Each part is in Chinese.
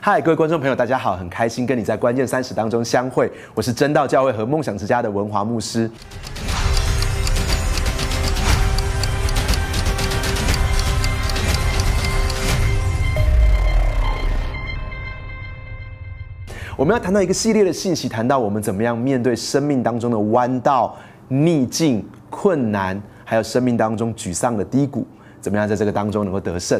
嗨，各位观众朋友，大家好，很开心跟你在关键三十当中相会。我是真道教会和梦想之家的文华牧师。我们要谈到一个系列的信息，谈到我们怎么样面对生命当中的弯道、逆境、困难，还有生命当中沮丧的低谷，怎么样在这个当中能够得胜。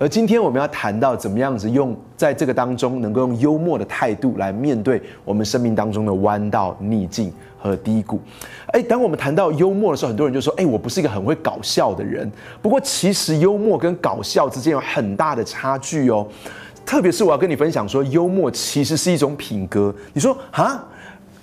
而今天我们要谈到怎么样子用在这个当中能够用幽默的态度来面对我们生命当中的弯道、逆境和低谷。哎，当我们谈到幽默的时候，很多人就说：“哎，我不是一个很会搞笑的人。”不过其实幽默跟搞笑之间有很大的差距哦。特别是我要跟你分享说，幽默其实是一种品格。你说啊，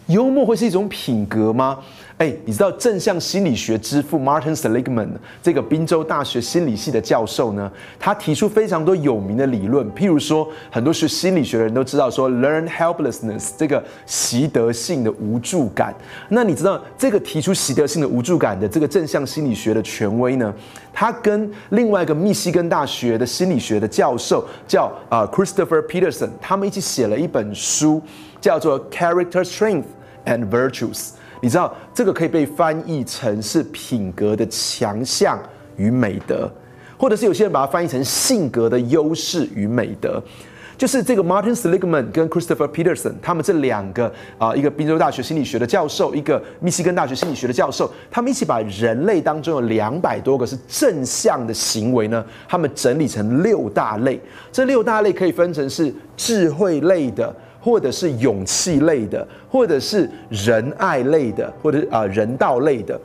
幽默会是一种品格吗？哎，你知道正向心理学之父 Martin Seligman 这个宾州大学心理系的教授呢？他提出非常多有名的理论，譬如说，很多学心理学的人都知道说，learn helplessness 这个习得性的无助感。那你知道这个提出习得性的无助感的这个正向心理学的权威呢？他跟另外一个密西根大学的心理学的教授叫啊 Christopher Peterson，他们一起写了一本书，叫做 Character Strength and Virtues。你知道这个可以被翻译成是品格的强项与美德，或者是有些人把它翻译成性格的优势与美德。就是这个 Martin Seligman 跟 Christopher Peterson，他们这两个啊，一个宾州大学心理学的教授，一个密西根大学心理学的教授，他们一起把人类当中有两百多个是正向的行为呢，他们整理成六大类。这六大类可以分成是智慧类的，或者是勇气类的，或者是仁爱类的，或者啊人道类的，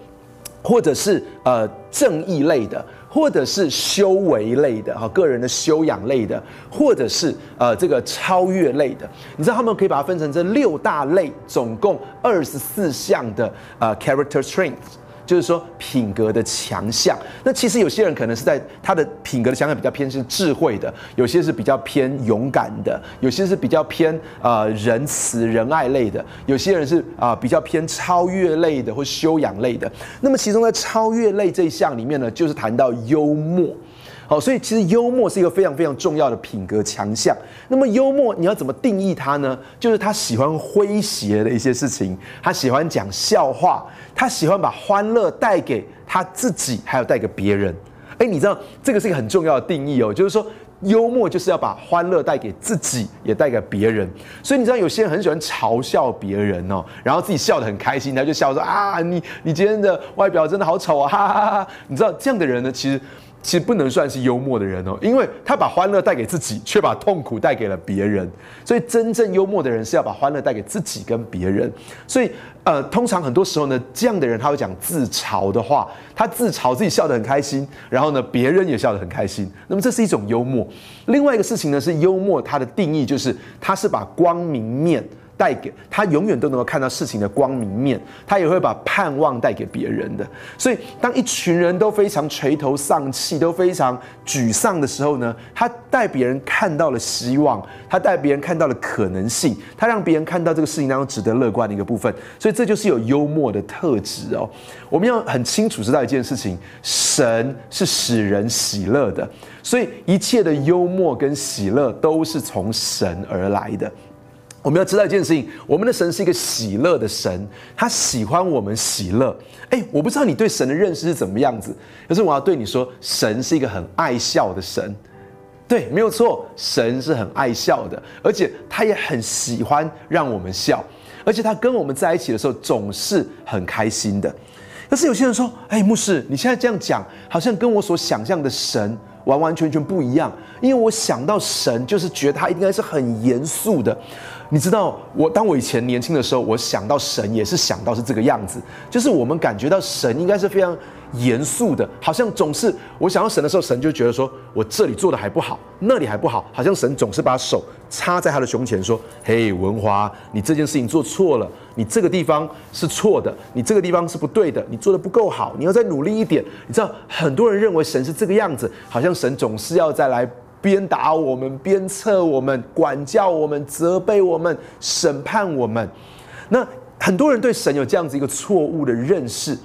或者是呃正义类的。或者是修为类的哈，个人的修养类的，或者是呃这个超越类的，你知道他们可以把它分成这六大类，总共二十四项的呃 character strength。就是说品格的强项，那其实有些人可能是在他的品格的强项比较偏是智慧的，有些是比较偏勇敢的，有些是比较偏呃仁慈仁爱类的，有些人是啊比较偏超越类的或修养类的。那么其中在超越类这一项里面呢，就是谈到幽默。好，所以其实幽默是一个非常非常重要的品格强项。那么幽默你要怎么定义它呢？就是他喜欢诙谐的一些事情，他喜欢讲笑话，他喜欢把欢乐带给他自己，还有带给别人。哎，你知道这个是一个很重要的定义哦，就是说幽默就是要把欢乐带给自己，也带给别人。所以你知道有些人很喜欢嘲笑别人哦，然后自己笑得很开心，他就笑说啊，你你今天的外表真的好丑啊，哈哈哈！你知道这样的人呢，其实。其实不能算是幽默的人哦，因为他把欢乐带给自己，却把痛苦带给了别人。所以真正幽默的人是要把欢乐带给自己跟别人。所以呃，通常很多时候呢，这样的人他会讲自嘲的话，他自嘲自己笑得很开心，然后呢，别人也笑得很开心。那么这是一种幽默。另外一个事情呢，是幽默它的定义就是他是把光明面。带给他永远都能够看到事情的光明面，他也会把盼望带给别人的。所以，当一群人都非常垂头丧气、都非常沮丧的时候呢，他带别人看到了希望，他带别人看到了可能性，他让别人看到这个事情当中值得乐观的一个部分。所以，这就是有幽默的特质哦。我们要很清楚知道一件事情：神是使人喜乐的，所以一切的幽默跟喜乐都是从神而来的。我们要知道一件事情，我们的神是一个喜乐的神，他喜欢我们喜乐。哎，我不知道你对神的认识是怎么样子，可是我要对你说，神是一个很爱笑的神。对，没有错，神是很爱笑的，而且他也很喜欢让我们笑，而且他跟我们在一起的时候总是很开心的。可是有些人说，哎，牧师，你现在这样讲，好像跟我所想象的神完完全全不一样，因为我想到神就是觉得他应该是很严肃的。你知道，我当我以前年轻的时候，我想到神也是想到是这个样子，就是我们感觉到神应该是非常严肃的，好像总是我想到神的时候，神就觉得说我这里做的还不好，那里还不好，好像神总是把手插在他的胸前说：“嘿，文华，你这件事情做错了，你这个地方是错的，你这个地方是不对的，你做的不够好，你要再努力一点。”你知道，很多人认为神是这个样子，好像神总是要再来。鞭打我们，鞭策我们，管教我们，责备我们，审判我们。那很多人对神有这样子一个错误的认识，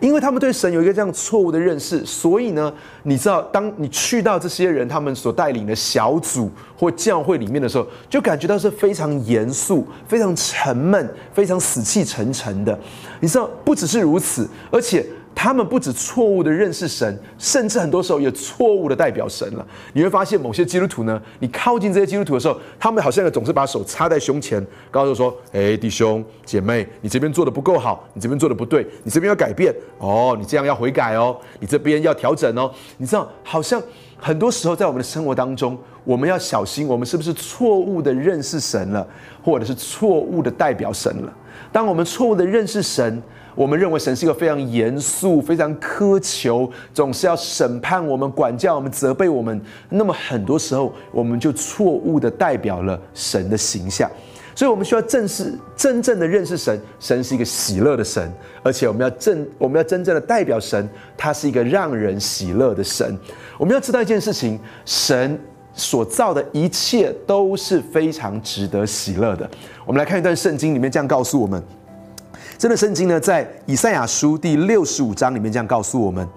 因为他们对神有一个这样错误的认识，所以呢，你知道，当你去到这些人他们所带领的小组或教会里面的时候，就感觉到是非常严肃、非常沉闷、非常死气沉沉的。你知道，不只是如此，而且。他们不止错误的认识神，甚至很多时候也错误的代表神了。你会发现，某些基督徒呢，你靠近这些基督徒的时候，他们好像总是把手插在胸前，告诉说：“哎，弟兄姐妹，你这边做的不够好，你这边做的不对，你这边要改变哦，你这样要悔改哦，你这边要调整哦。”你知道，好像很多时候在我们的生活当中，我们要小心，我们是不是错误的认识神了，或者是错误的代表神了？当我们错误的认识神。我们认为神是一个非常严肃、非常苛求，总是要审判我们、管教我们、责备我们。那么很多时候，我们就错误的代表了神的形象。所以，我们需要正视、真正的认识神。神是一个喜乐的神，而且我们要正、我们要真正的代表神，他是一个让人喜乐的神。我们要知道一件事情：神所造的一切都是非常值得喜乐的。我们来看一段圣经，里面这样告诉我们。真的圣经呢，在以赛亚书第六十五章里面这样告诉我们：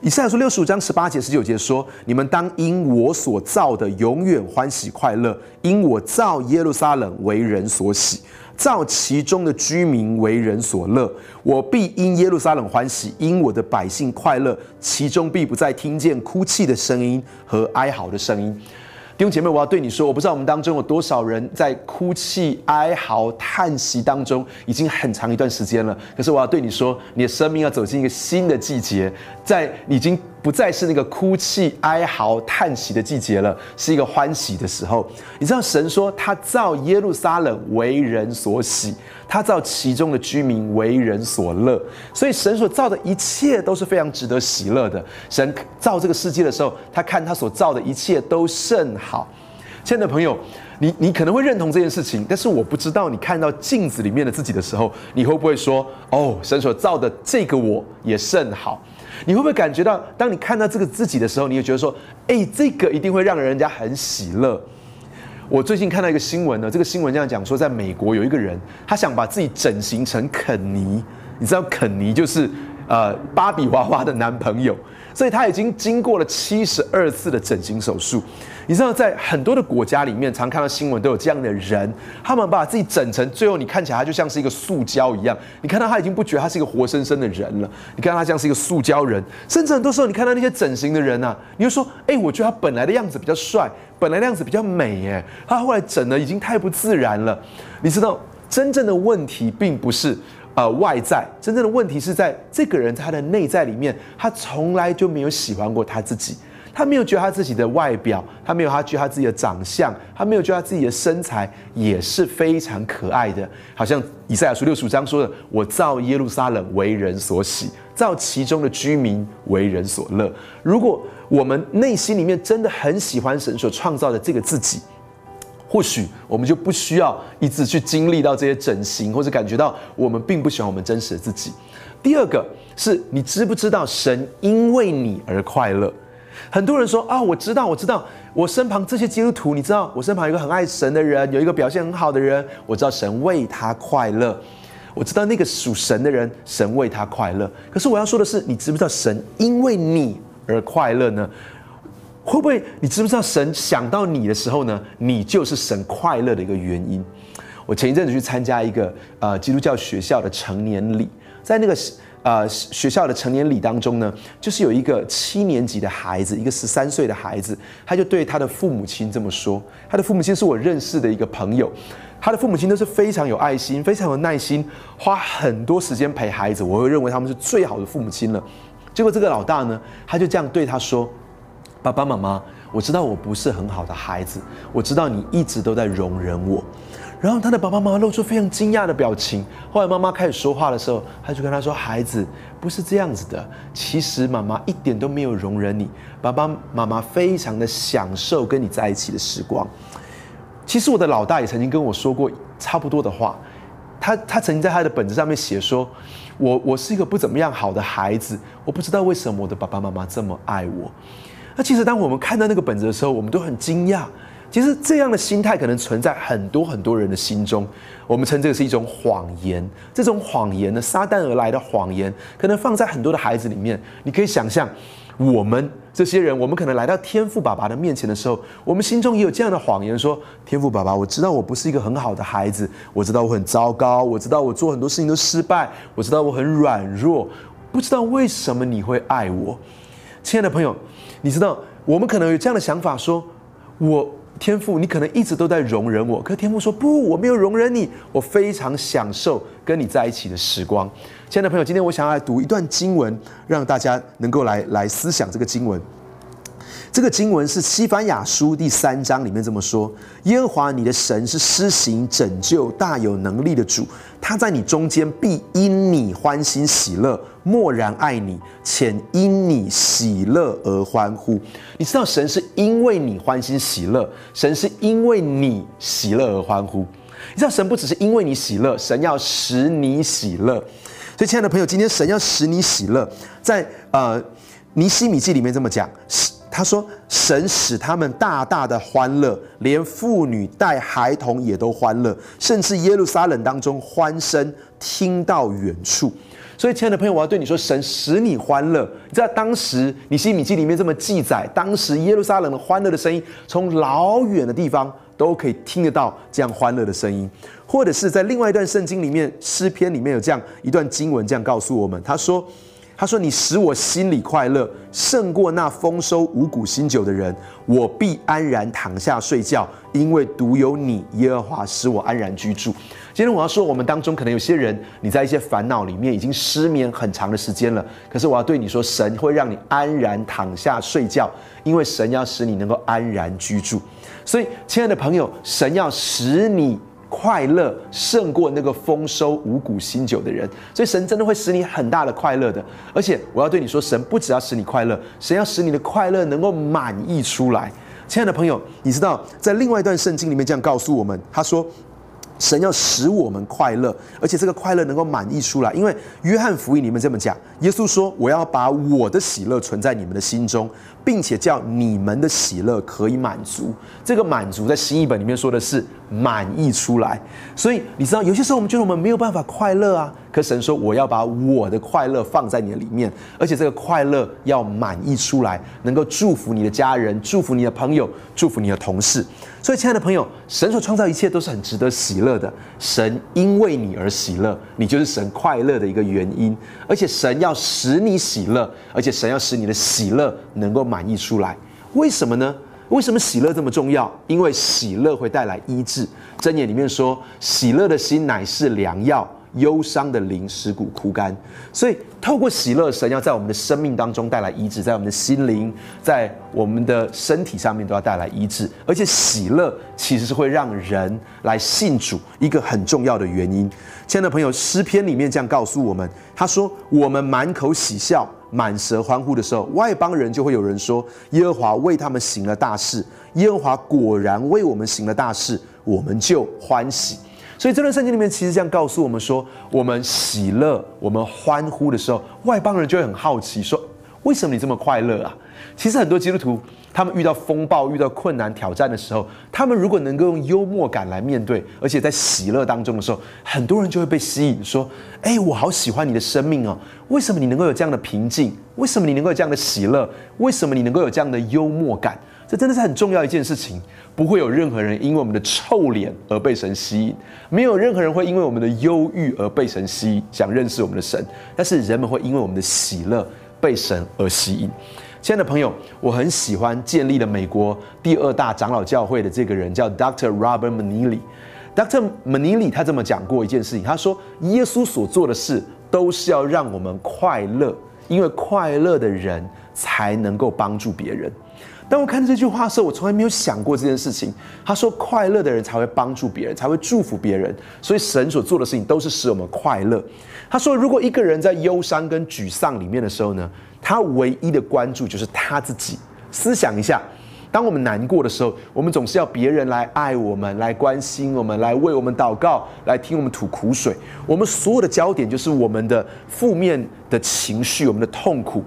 以赛亚书六十五章十八节、十九节说：“你们当因我所造的永远欢喜快乐，因我造耶路撒冷为人所喜，造其中的居民为人所乐。我必因耶路撒冷欢喜，因我的百姓快乐，其中必不再听见哭泣的声音和哀嚎的声音。”弟兄姐妹，我要对你说，我不知道我们当中有多少人在哭泣、哀嚎、叹息当中，已经很长一段时间了。可是我要对你说，你的生命要走进一个新的季节，在已经。不再是那个哭泣、哀嚎、叹息的季节了，是一个欢喜的时候。你知道，神说他造耶路撒冷为人所喜，他造其中的居民为人所乐。所以，神所造的一切都是非常值得喜乐的。神造这个世界的时候，他看他所造的一切都甚好。亲爱的朋友，你你可能会认同这件事情，但是我不知道你看到镜子里面的自己的时候，你会不会说：“哦，神所造的这个我也甚好。”你会不会感觉到，当你看到这个自己的时候，你也觉得说，哎，这个一定会让人家很喜乐。我最近看到一个新闻呢，这个新闻这样讲说，在美国有一个人，他想把自己整形成肯尼，你知道肯尼就是呃芭比娃娃的男朋友。所以他已经经过了七十二次的整形手术。你知道，在很多的国家里面，常看到新闻都有这样的人，他们把自己整成最后，你看起来他就像是一个塑胶一样。你看到他已经不觉得他是一个活生生的人了，你看到他像是一个塑胶人。甚至很多时候，你看到那些整形的人啊，你就说：“哎，我觉得他本来的样子比较帅，本来的样子比较美，哎，他后来整的已经太不自然了。”你知道，真正的问题并不是。呃，外在真正的问题是在这个人他的内在里面，他从来就没有喜欢过他自己，他没有觉得他自己的外表，他没有他觉得他自己的长相，他没有觉得他自己的身材也是非常可爱的。好像以赛亚书六十五章说的：“我造耶路撒冷为人所喜，造其中的居民为人所乐。”如果我们内心里面真的很喜欢神所创造的这个自己。或许我们就不需要一直去经历到这些整形，或者感觉到我们并不喜欢我们真实的自己。第二个是你知不知道神因为你而快乐？很多人说啊，我知道，我知道，我身旁这些基督徒，你知道，我身旁有一个很爱神的人，有一个表现很好的人，我知道神为他快乐，我知道那个属神的人，神为他快乐。可是我要说的是，你知不知道神因为你而快乐呢？会不会你知不知道神想到你的时候呢？你就是神快乐的一个原因。我前一阵子去参加一个呃基督教学校的成年礼，在那个呃学校的成年礼当中呢，就是有一个七年级的孩子，一个十三岁的孩子，他就对他的父母亲这么说。他的父母亲是我认识的一个朋友，他的父母亲都是非常有爱心、非常有耐心，花很多时间陪孩子。我会认为他们是最好的父母亲了。结果这个老大呢，他就这样对他说。爸爸妈妈，我知道我不是很好的孩子，我知道你一直都在容忍我。然后他的爸爸妈妈露出非常惊讶的表情。后来妈妈开始说话的时候，他就跟他说：“孩子，不是这样子的。其实妈妈一点都没有容忍你，爸爸妈妈非常的享受跟你在一起的时光。”其实我的老大也曾经跟我说过差不多的话。他他曾经在他的本子上面写说：“我我是一个不怎么样好的孩子，我不知道为什么我的爸爸妈妈这么爱我。”那其实当我们看到那个本子的时候，我们都很惊讶。其实这样的心态可能存在很多很多人的心中。我们称这个是一种谎言。这种谎言呢，撒旦而来的谎言，可能放在很多的孩子里面。你可以想象，我们这些人，我们可能来到天父爸爸的面前的时候，我们心中也有这样的谎言：说，天父爸爸，我知道我不是一个很好的孩子，我知道我很糟糕，我知道我做很多事情都失败，我知道我很软弱，不知道为什么你会爱我，亲爱的朋友，你知道我们可能有这样的想法：说，我。天父，你可能一直都在容忍我，可天父说不，我没有容忍你，我非常享受跟你在一起的时光。亲爱的朋友，今天我想要来读一段经文，让大家能够来来思想这个经文。这个经文是西番雅书第三章里面这么说：耶和华你的神是施行拯救、大有能力的主，他在你中间必因你欢欣喜乐，默然爱你，且因你喜乐而欢呼。你知道神是因为你欢欣喜乐，神是因为你喜乐而欢呼。你知道神不只是因为你喜乐，神要使你喜乐。所以，亲爱的朋友，今天神要使你喜乐，在呃尼西米记里面这么讲。他说：“神使他们大大的欢乐，连妇女带孩童也都欢乐，甚至耶路撒冷当中欢声听到远处。所以，亲爱的朋友，我要对你说，神使你欢乐。你知道当时你西米记里面这么记载，当时耶路撒冷的欢乐的声音，从老远的地方都可以听得到这样欢乐的声音。或者是在另外一段圣经里面，诗篇里面有这样一段经文，这样告诉我们：他说。”他说：“你使我心里快乐，胜过那丰收五谷新酒的人。我必安然躺下睡觉，因为独有你，耶和华使我安然居住。”今天我要说，我们当中可能有些人，你在一些烦恼里面已经失眠很长的时间了。可是我要对你说，神会让你安然躺下睡觉，因为神要使你能够安然居住。所以，亲爱的朋友，神要使你。快乐胜过那个丰收五谷新酒的人，所以神真的会使你很大的快乐的。而且我要对你说，神不只要使你快乐，神要使你的快乐能够满溢出来。亲爱的朋友，你知道在另外一段圣经里面这样告诉我们，他说。神要使我们快乐，而且这个快乐能够满溢出来。因为约翰福音里面这么讲，耶稣说：“我要把我的喜乐存在你们的心中，并且叫你们的喜乐可以满足。”这个满足在新译本里面说的是满意出来。所以你知道，有些时候我们觉得我们没有办法快乐啊。可神说：“我要把我的快乐放在你的里面，而且这个快乐要满意出来，能够祝福你的家人，祝福你的朋友，祝福你的同事。所以，亲爱的朋友，神所创造一切都是很值得喜乐的。神因为你而喜乐，你就是神快乐的一个原因。而且，神要使你喜乐，而且神要使你的喜乐能够满溢出来。为什么呢？为什么喜乐这么重要？因为喜乐会带来医治。箴言里面说：“喜乐的心乃是良药。”忧伤的灵使骨枯干，所以透过喜乐，神要在我们的生命当中带来医治，在我们的心灵，在我们的身体上面都要带来医治。而且喜乐其实是会让人来信主一个很重要的原因。亲爱的朋友，诗篇里面这样告诉我们：他说，我们满口喜笑，满舌欢呼的时候，外邦人就会有人说，耶和华为他们行了大事。耶和华果然为我们行了大事，我们就欢喜。所以这段圣经里面其实这样告诉我们说，我们喜乐、我们欢呼的时候，外邦人就会很好奇，说：为什么你这么快乐啊？其实很多基督徒，他们遇到风暴、遇到困难、挑战的时候，他们如果能够用幽默感来面对，而且在喜乐当中的时候，很多人就会被吸引，说：哎，我好喜欢你的生命哦！为什么你能够有这样的平静？为什么你能够有这样的喜乐？为什么你能够有这样的幽默感？这真的是很重要一件事情，不会有任何人因为我们的臭脸而被神吸引，没有任何人会因为我们的忧郁而被神吸引，想认识我们的神。但是人们会因为我们的喜乐被神而吸引。亲爱的朋友，我很喜欢建立了美国第二大长老教会的这个人，叫 Dr. Robert Manili。Dr. Manili 他这么讲过一件事情，他说：耶稣所做的事都是要让我们快乐，因为快乐的人才能够帮助别人。当我看这句话的时候，我从来没有想过这件事情。他说：“快乐的人才会帮助别人，才会祝福别人。所以神所做的事情都是使我们快乐。”他说：“如果一个人在忧伤跟沮丧里面的时候呢，他唯一的关注就是他自己。思想一下，当我们难过的时候，我们总是要别人来爱我们，来关心我们，来为我们祷告，来听我们吐苦水。我们所有的焦点就是我们的负面的情绪，我们的痛苦。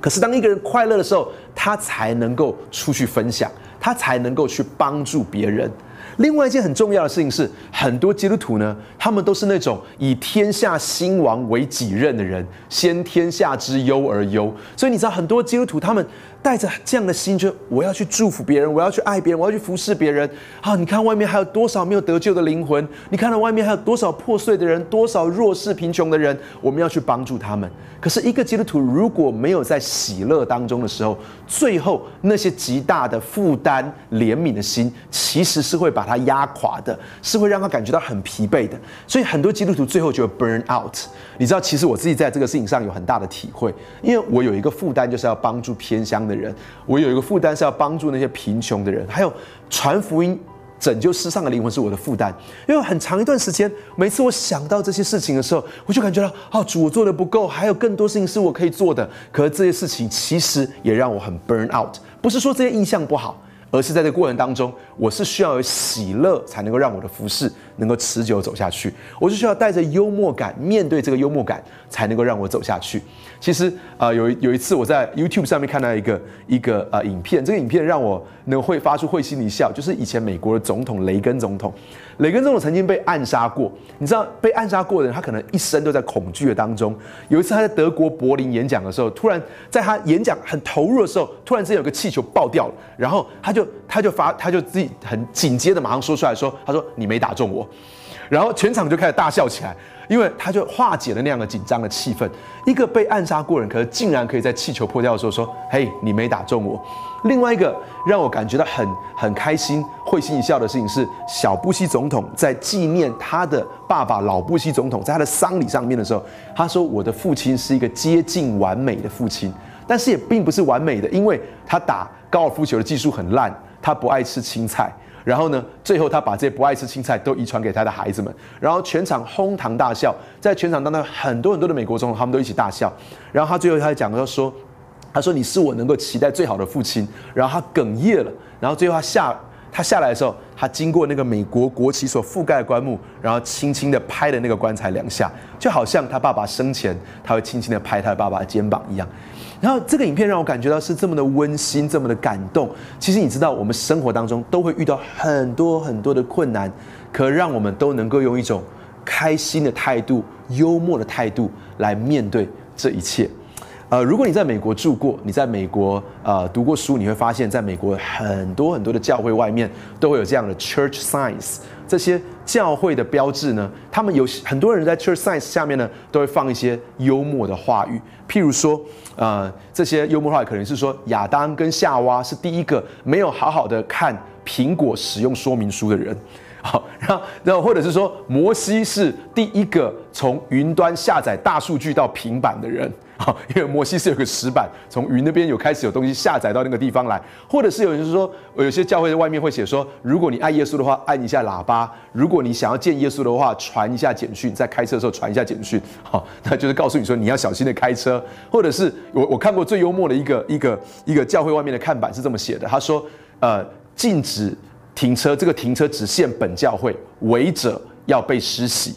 可是当一个人快乐的时候，他才能够出去分享。他才能够去帮助别人。另外一件很重要的事情是，很多基督徒呢，他们都是那种以天下兴亡为己任的人，先天下之忧而忧。所以你知道，很多基督徒他们带着这样的心，就我要去祝福别人，我要去爱别人，我要去服侍别人。啊，你看外面还有多少没有得救的灵魂？你看到外面还有多少破碎的人，多少弱势贫穷的人？我们要去帮助他们。可是，一个基督徒如果没有在喜乐当中的时候，最后那些极大的负担、怜悯的心，其实是会把把他压垮的，是会让他感觉到很疲惫的。所以，很多基督徒最后就会 burn out。你知道，其实我自己在这个事情上有很大的体会，因为我有一个负担，就是要帮助偏乡的人；我有一个负担是要帮助那些贫穷的人，还有传福音。拯救世上的灵魂是我的负担，因为很长一段时间，每次我想到这些事情的时候，我就感觉到，哦，主我做的不够，还有更多事情是我可以做的。可是这些事情其实也让我很 burn out，不是说这些印象不好。而是在这个过程当中，我是需要有喜乐，才能够让我的服饰能够持久走下去。我是需要带着幽默感面对这个幽默感，才能够让我走下去。其实啊，有有一次我在 YouTube 上面看到一个一个呃影片，这个影片让我能会发出会心一笑，就是以前美国的总统雷根总统。雷根总统曾经被暗杀过，你知道被暗杀过的人，他可能一生都在恐惧的当中。有一次他在德国柏林演讲的时候，突然在他演讲很投入的时候，突然之间有个气球爆掉了，然后他就他就发他就自己很紧接着马上说出来说，他说你没打中我，然后全场就开始大笑起来。因为他就化解了那样的紧张的气氛。一个被暗杀过人，可是竟然可以在气球破掉的时候说：“嘿，你没打中我。”另外一个让我感觉到很很开心、会心一笑的事情是，小布希总统在纪念他的爸爸老布希总统，在他的丧礼上面的时候，他说：“我的父亲是一个接近完美的父亲，但是也并不是完美的，因为他打高尔夫球的技术很烂，他不爱吃青菜。”然后呢？最后他把这些不爱吃青菜都遗传给他的孩子们，然后全场哄堂大笑。在全场当中，很多很多的美国总统他们都一起大笑。然后他最后他讲他说：“他说你是我能够期待最好的父亲。”然后他哽咽了。然后最后他下他下来的时候，他经过那个美国国旗所覆盖的棺木，然后轻轻的拍了那个棺材两下，就好像他爸爸生前他会轻轻的拍他爸爸的肩膀一样。然后这个影片让我感觉到是这么的温馨，这么的感动。其实你知道，我们生活当中都会遇到很多很多的困难，可让我们都能够用一种开心的态度、幽默的态度来面对这一切。呃，如果你在美国住过，你在美国呃读过书，你会发现在美国很多很多的教会外面都会有这样的 church signs。这些教会的标志呢，他们有很多人在 church signs 下面呢，都会放一些幽默的话语，譬如说，呃，这些幽默话语可能是说亚当跟夏娃是第一个没有好好的看苹果使用说明书的人，好，然后然后或者是说摩西是第一个从云端下载大数据到平板的人。好，因为摩西是有个石板，从云那边有开始有东西下载到那个地方来，或者是有人是说，有些教会在外面会写说，如果你爱耶稣的话，按一下喇叭；如果你想要见耶稣的话，传一下简讯，在开车的时候传一下简讯。好，那就是告诉你说你要小心的开车，或者是我我看过最幽默的一个一个一个教会外面的看板是这么写的，他说，呃，禁止停车，这个停车只限本教会，违者要被施洗。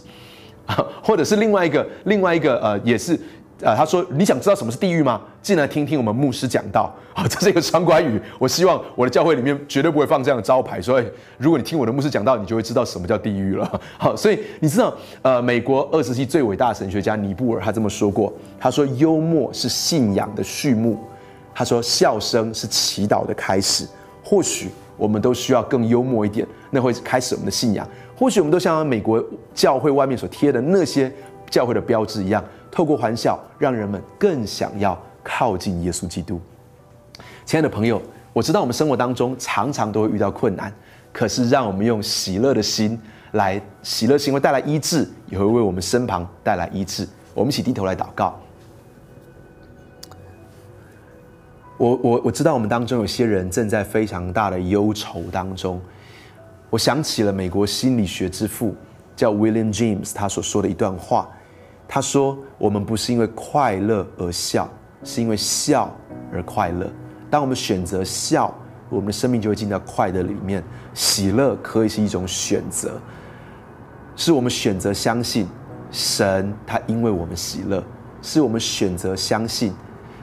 或者是另外一个另外一个呃，也是。啊，他说：“你想知道什么是地狱吗？进来听听我们牧师讲道。好，这是一个双关语。我希望我的教会里面绝对不会放这样的招牌。所以，如果你听我的牧师讲道，你就会知道什么叫地狱了。好，所以你知道，呃，美国二十世纪最伟大的神学家尼布尔他这么说过。他说，幽默是信仰的序幕。他说，笑声是祈祷的开始。或许我们都需要更幽默一点，那会开始我们的信仰。或许我们都像美国教会外面所贴的那些教会的标志一样。”透过欢笑，让人们更想要靠近耶稣基督。亲爱的朋友，我知道我们生活当中常常都会遇到困难，可是让我们用喜乐的心来，喜乐心会带来医治，也会为我们身旁带来医治。我们一起低头来祷告。我我我知道我们当中有些人正在非常大的忧愁当中。我想起了美国心理学之父叫 William James 他所说的一段话。他说：“我们不是因为快乐而笑，是因为笑而快乐。当我们选择笑，我们的生命就会进到快乐里面。喜乐可以是一种选择，是我们选择相信神，他因为我们喜乐；是我们选择相信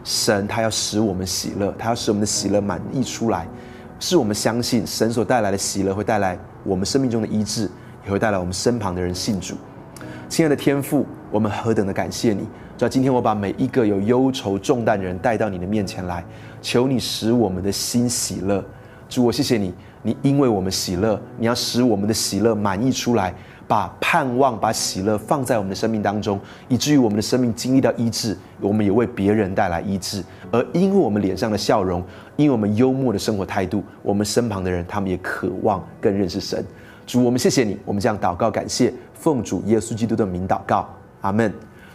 神，他要使我们喜乐，他要使我们的喜乐满溢出来。是我们相信神所带来的喜乐会带来我们生命中的医治，也会带来我们身旁的人信主。亲爱的天父，我们何等的感谢你！主要今天我把每一个有忧愁重担的人带到你的面前来，求你使我们的心喜乐。主，我谢谢你，你因为我们喜乐，你要使我们的喜乐满溢出来，把盼望、把喜乐放在我们的生命当中，以至于我们的生命经历到医治，我们也为别人带来医治。而因为我们脸上的笑容，因为我们幽默的生活态度，我们身旁的人他们也渴望更认识神。主，我们谢谢你，我们这样祷告感谢，奉主耶稣基督的名祷告，阿门。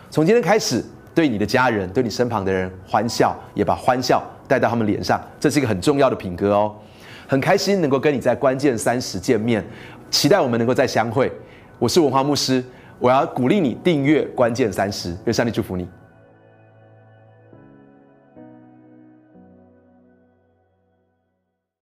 从今天开始，对你的家人，对你身旁的人欢笑，也把欢笑带到他们脸上，这是一个很重要的品格哦。很开心能够跟你在关键三十见面，期待我们能够再相会。我是文化牧师，我要鼓励你订阅关键三十，愿上帝祝福你。